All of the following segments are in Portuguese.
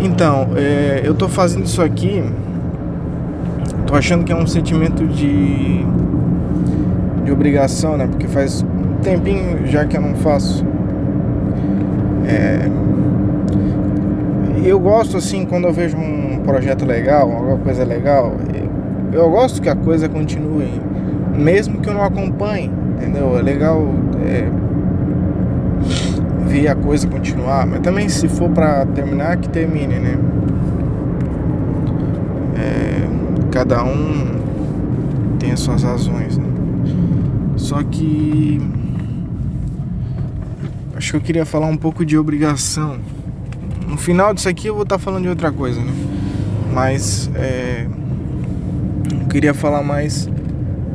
Então, é, eu tô fazendo isso aqui. Tô achando que é um sentimento de. de obrigação, né? Porque faz um tempinho já que eu não faço. É, eu gosto assim quando eu vejo um projeto legal, alguma coisa legal. Eu, gosto que a coisa continue, mesmo que eu não acompanhe, entendeu? É legal. É, ver a coisa continuar, mas também se for para terminar, que termine, né? É, cada um tem as suas razões, né? Só que acho que eu queria falar um pouco de obrigação. No final disso aqui eu vou estar tá falando de outra coisa, né? Mas é, eu queria falar mais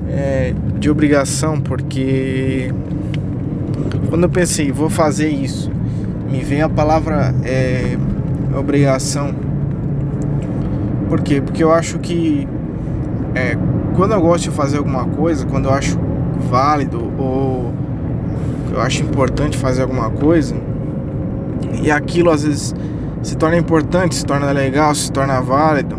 é, de obrigação porque quando eu pensei, vou fazer isso, me vem a palavra é, obrigação. Por quê? Porque eu acho que é, quando eu gosto de fazer alguma coisa, quando eu acho válido ou eu acho importante fazer alguma coisa, e aquilo às vezes se torna importante, se torna legal, se torna válido,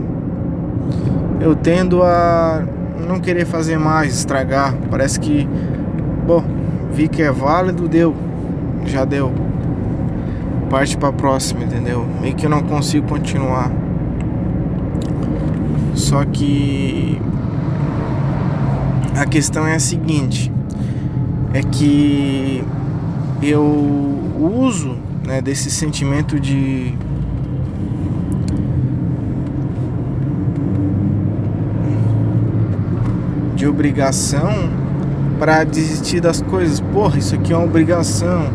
eu tendo a não querer fazer mais, estragar. Parece que, bom, vi que é válido, deu. Já deu. Parte pra próxima, entendeu? Meio que eu não consigo continuar. Só que a questão é a seguinte, é que eu uso né, desse sentimento de de obrigação para desistir das coisas. Porra, isso aqui é uma obrigação.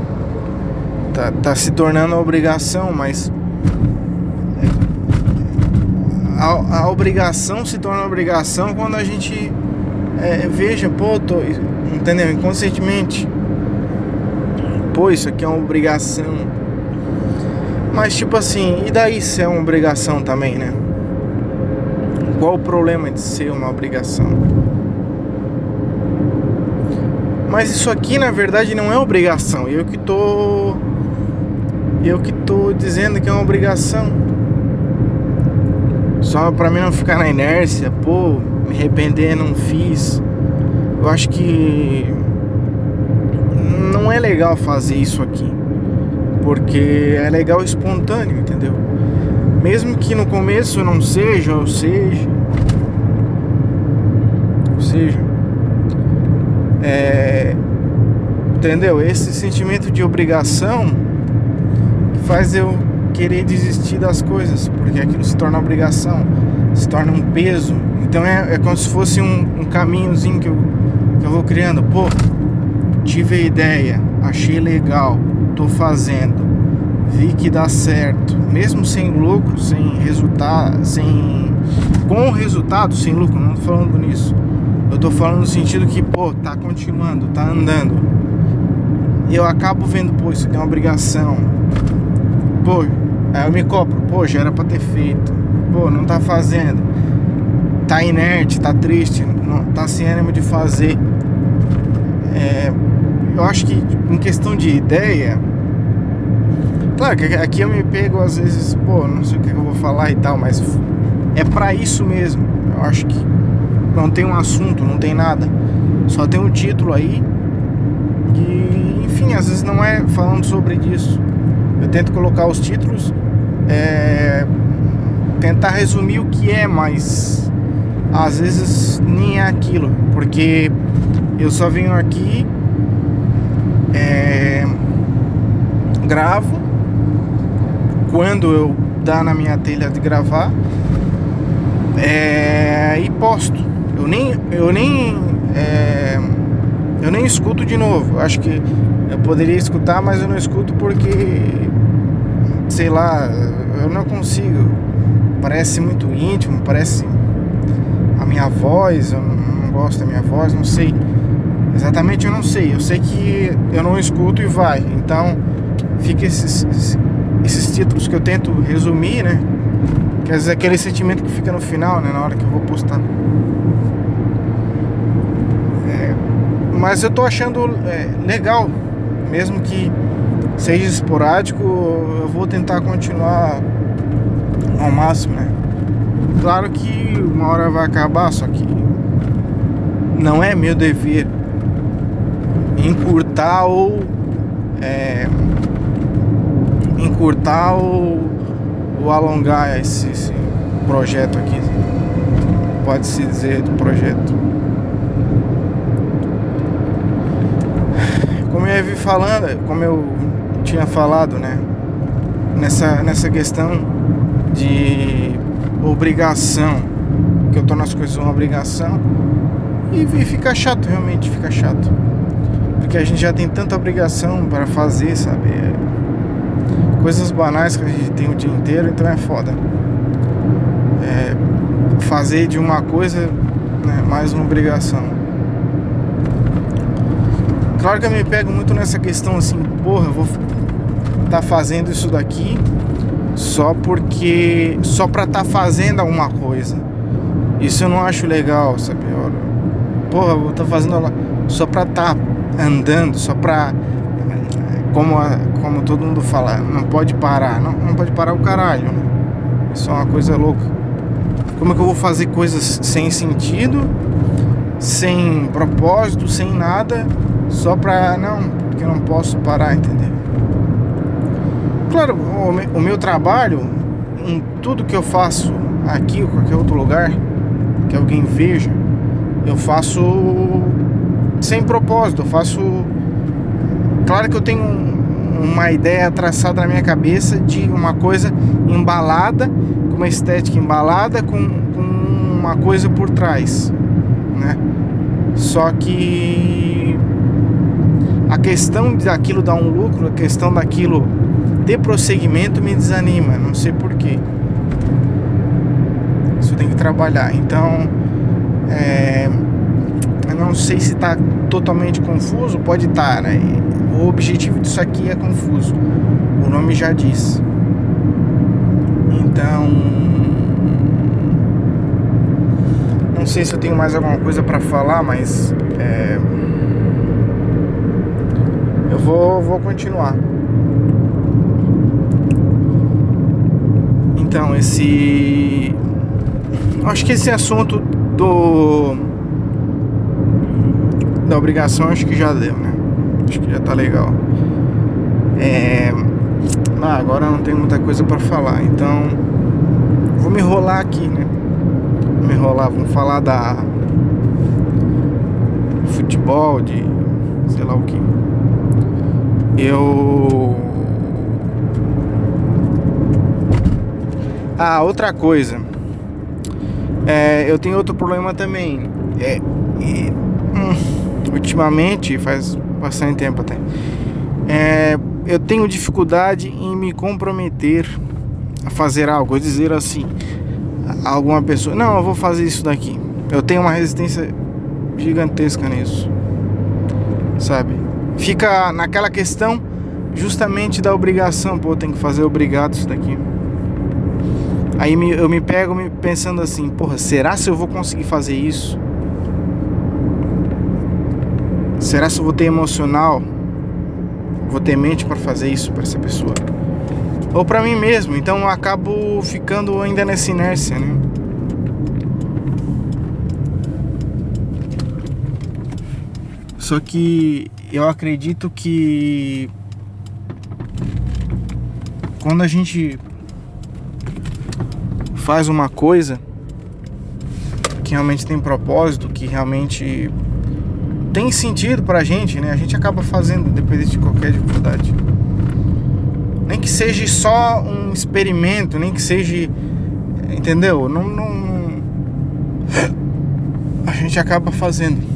Tá, tá se tornando uma obrigação, mas a, a obrigação se torna obrigação quando a gente é, veja, pô, tô, entendeu? Inconscientemente, pô, isso aqui é uma obrigação. Mas tipo assim, e daí se é uma obrigação também, né? Qual o problema de ser uma obrigação? Mas isso aqui na verdade não é obrigação. Eu que tô eu que tô dizendo que é uma obrigação. Só para mim não ficar na inércia, pô, me arrepender, não fiz. Eu acho que não é legal fazer isso aqui. Porque é legal espontâneo, entendeu? Mesmo que no começo não seja, ou seja, ou seja, é, entendeu? Esse sentimento de obrigação faz eu querer desistir das coisas, porque aquilo se torna obrigação, se torna um peso. Então é, é como se fosse um, um caminhozinho que eu, que eu vou criando. Pô, tive a ideia, achei legal, tô fazendo, vi que dá certo, mesmo sem lucro, sem resultado, sem com resultado, sem lucro, não tô falando nisso eu tô falando no sentido que, pô, tá continuando, tá andando. Eu acabo vendo, pô, isso aqui é uma obrigação. Pô, aí eu me cobro, pô, já era pra ter feito. Pô, não tá fazendo. Tá inerte, tá triste, não tá sem ânimo de fazer. É, eu acho que em questão de ideia. Claro que aqui eu me pego às vezes, pô, não sei o que eu vou falar e tal, mas é para isso mesmo. Eu acho que não tem um assunto, não tem nada. Só tem um título aí. E, enfim, às vezes não é falando sobre isso. Eu tento colocar os títulos, é, tentar resumir o que é, mas às vezes nem é aquilo, porque eu só venho aqui, é, gravo quando eu dá na minha telha de gravar é, e posto. Eu nem, eu nem, é, eu nem escuto de novo. Acho que eu poderia escutar, mas eu não escuto porque, sei lá, eu não consigo. Parece muito íntimo, parece a minha voz. Eu não gosto da minha voz, não sei. Exatamente, eu não sei. Eu sei que eu não escuto e vai. Então, fica esses, esses títulos que eu tento resumir, né? Quer dizer, aquele sentimento que fica no final, né? Na hora que eu vou postar. Mas eu tô achando é, legal, mesmo que seja esporádico, eu vou tentar continuar ao máximo, né? Claro que uma hora vai acabar, só que não é meu dever encurtar ou é, encurtar ou, ou alongar esse, esse projeto aqui. Pode se dizer do projeto. Como eu vi falando, como eu tinha falado, né? Nessa, nessa questão de obrigação, que eu torno as coisas uma obrigação e, e fica chato, realmente fica chato. Porque a gente já tem tanta obrigação para fazer, sabe? É, coisas banais que a gente tem o dia inteiro, então é foda. É, fazer de uma coisa né, mais uma obrigação. Claro que eu me pego muito nessa questão assim, porra, eu vou tá fazendo isso daqui só porque só para tá fazendo alguma coisa. Isso eu não acho legal, sabe? Porra, eu vou tá fazendo só para tá andando, só para como como todo mundo fala, não pode parar, não, não pode parar o caralho. Né? Isso é uma coisa louca. Como é que eu vou fazer coisas sem sentido, sem propósito, sem nada, só pra não, porque eu não posso parar, entendeu? Claro, o, meu trabalho, em tudo que eu faço aqui ou qualquer outro lugar, que alguém veja, eu faço sem propósito, eu faço. Claro que eu tenho uma ideia traçada na minha cabeça de uma coisa embalada, com uma estética embalada, com, com uma coisa por trás, né? Só que a questão daquilo dar um lucro, a questão daquilo ter prosseguimento me desanima, não sei porquê. Isso tem que trabalhar. Então, é, eu não sei se está totalmente confuso, pode estar, tá, né? O objetivo disso aqui é confuso. O nome já diz. Então, não sei se eu tenho mais alguma coisa para falar, mas é, vou, vou continuar. Então, esse. Acho que esse assunto do. Da obrigação, acho que já deu, né? Acho que já tá legal. É. Ah, agora não tem muita coisa para falar, então. Vou me enrolar aqui, né? Vou me enrolar, vamos falar da. Futebol, de. sei lá o que. Eu Ah, outra coisa. É, eu tenho outro problema também. É, e, hum, ultimamente, faz bastante tempo até. É, eu tenho dificuldade em me comprometer a fazer algo, dizer assim a alguma pessoa, não, eu vou fazer isso daqui. Eu tenho uma resistência gigantesca nisso. Sabe? Fica naquela questão justamente da obrigação, pô, tem que fazer obrigado isso daqui. Aí eu me pego pensando assim, porra, será se eu vou conseguir fazer isso? Será se eu vou ter emocional? Vou ter mente para fazer isso para essa pessoa? Ou para mim mesmo? Então eu acabo ficando ainda nessa inércia, né? Só que eu acredito que quando a gente faz uma coisa que realmente tem propósito, que realmente tem sentido pra gente, né? A gente acaba fazendo, independente de qualquer dificuldade. Nem que seja só um experimento, nem que seja. Entendeu? Não. não a gente acaba fazendo.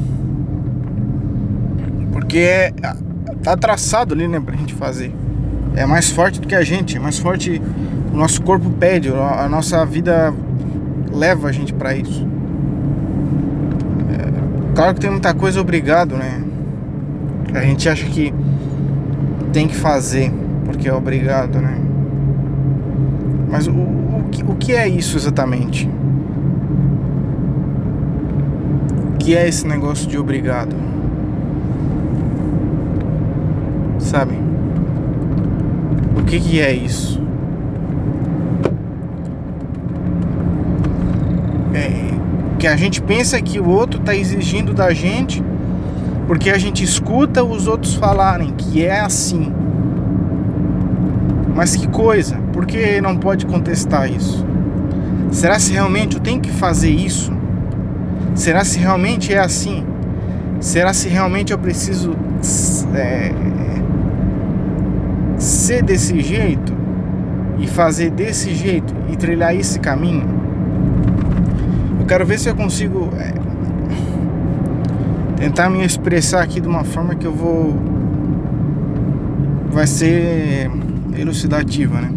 Porque é, tá traçado ali, né, pra gente fazer. É mais forte do que a gente, é mais forte o nosso corpo pede, a nossa vida leva a gente para isso. É, claro que tem muita coisa obrigado, né? A gente acha que tem que fazer porque é obrigado, né? Mas o, o, o que é isso exatamente? O que é esse negócio de obrigado? sabe o que, que é isso. É, que a gente pensa que o outro está exigindo da gente porque a gente escuta os outros falarem que é assim. Mas que coisa, por que não pode contestar isso? Será se realmente eu tenho que fazer isso? Será se realmente é assim? Será se realmente eu preciso é, ser desse jeito e fazer desse jeito e trilhar esse caminho? Eu quero ver se eu consigo é, tentar me expressar aqui de uma forma que eu vou vai ser elucidativa, né?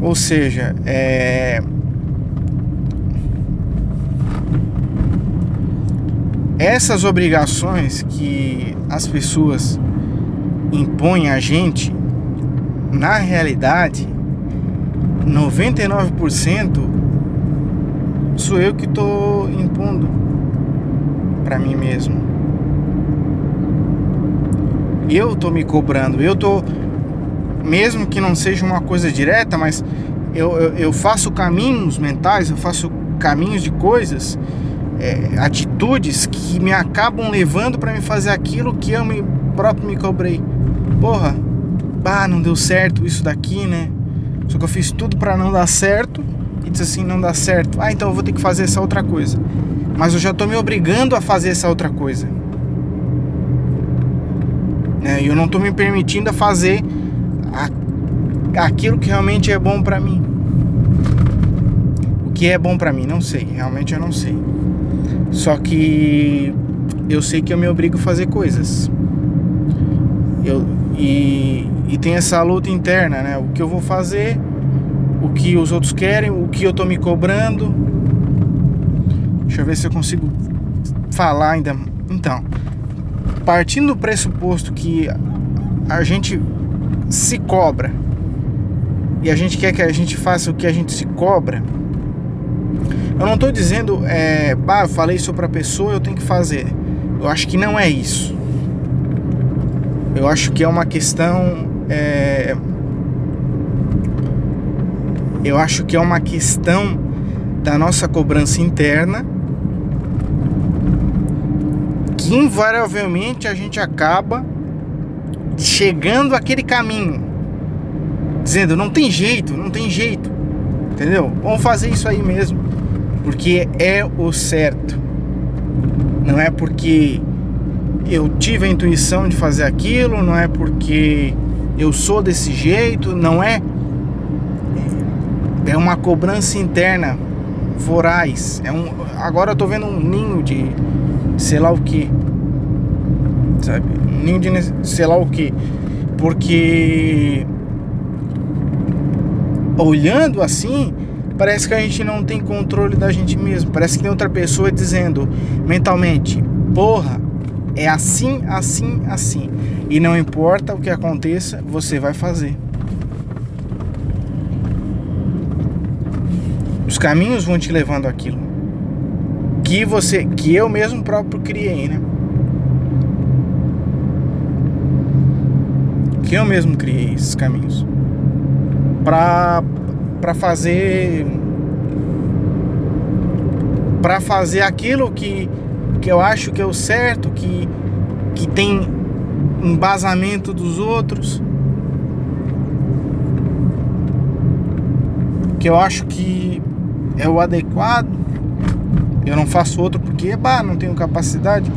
Ou seja, é essas obrigações que as pessoas impõem a gente, na realidade, 99% sou eu que estou impondo para mim mesmo. Eu estou me cobrando, eu estou, mesmo que não seja uma coisa direta, mas eu, eu, eu faço caminhos mentais, eu faço caminhos de coisas é, atitudes que me acabam levando para me fazer aquilo que eu me, próprio me cobrei. Porra, bah, não deu certo isso daqui, né? Só que eu fiz tudo para não dar certo e disse assim, não dá certo. Ah, então eu vou ter que fazer essa outra coisa. Mas eu já tô me obrigando a fazer essa outra coisa. É, e eu não tô me permitindo a fazer a, aquilo que realmente é bom para mim. O que é bom para mim, não sei, realmente eu não sei. Só que eu sei que eu me obrigo a fazer coisas. Eu, e, e tem essa luta interna, né? O que eu vou fazer, o que os outros querem, o que eu tô me cobrando. Deixa eu ver se eu consigo falar ainda. Então, partindo do pressuposto que a gente se cobra e a gente quer que a gente faça o que a gente se cobra eu não estou dizendo, é, bah, eu falei isso para a pessoa, eu tenho que fazer. Eu acho que não é isso. Eu acho que é uma questão. É, eu acho que é uma questão da nossa cobrança interna que invariavelmente a gente acaba chegando àquele caminho, dizendo não tem jeito, não tem jeito, entendeu? Vamos fazer isso aí mesmo porque é o certo. Não é porque eu tive a intuição de fazer aquilo, não é porque eu sou desse jeito, não é. É uma cobrança interna voraz. É um, agora eu tô vendo um ninho de sei lá o que. Sabe? Um ninho de sei lá o que. Porque olhando assim, parece que a gente não tem controle da gente mesmo. Parece que tem outra pessoa dizendo mentalmente: porra, é assim, assim, assim. E não importa o que aconteça, você vai fazer. Os caminhos vão te levando aquilo que você, que eu mesmo próprio criei, né? Que eu mesmo criei esses caminhos para para fazer para fazer aquilo que, que eu acho que é o certo, que, que tem embasamento dos outros, que eu acho que é o adequado. Eu não faço outro porque bah, não tenho capacidade,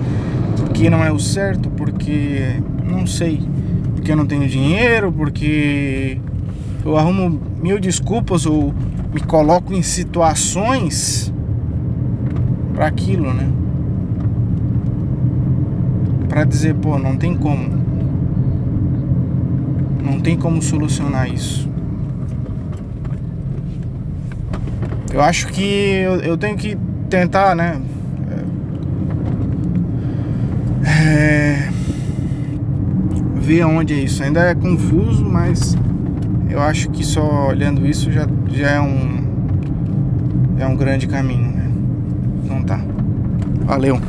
porque não é o certo, porque não sei, porque eu não tenho dinheiro, porque eu arrumo mil desculpas ou me coloco em situações para aquilo, né? Para dizer, pô, não tem como. Não tem como solucionar isso. Eu acho que eu, eu tenho que tentar, né? É, ver onde é isso. Ainda é confuso, mas eu acho que só olhando isso já, já é um é um grande caminho, né? Então tá. Valeu.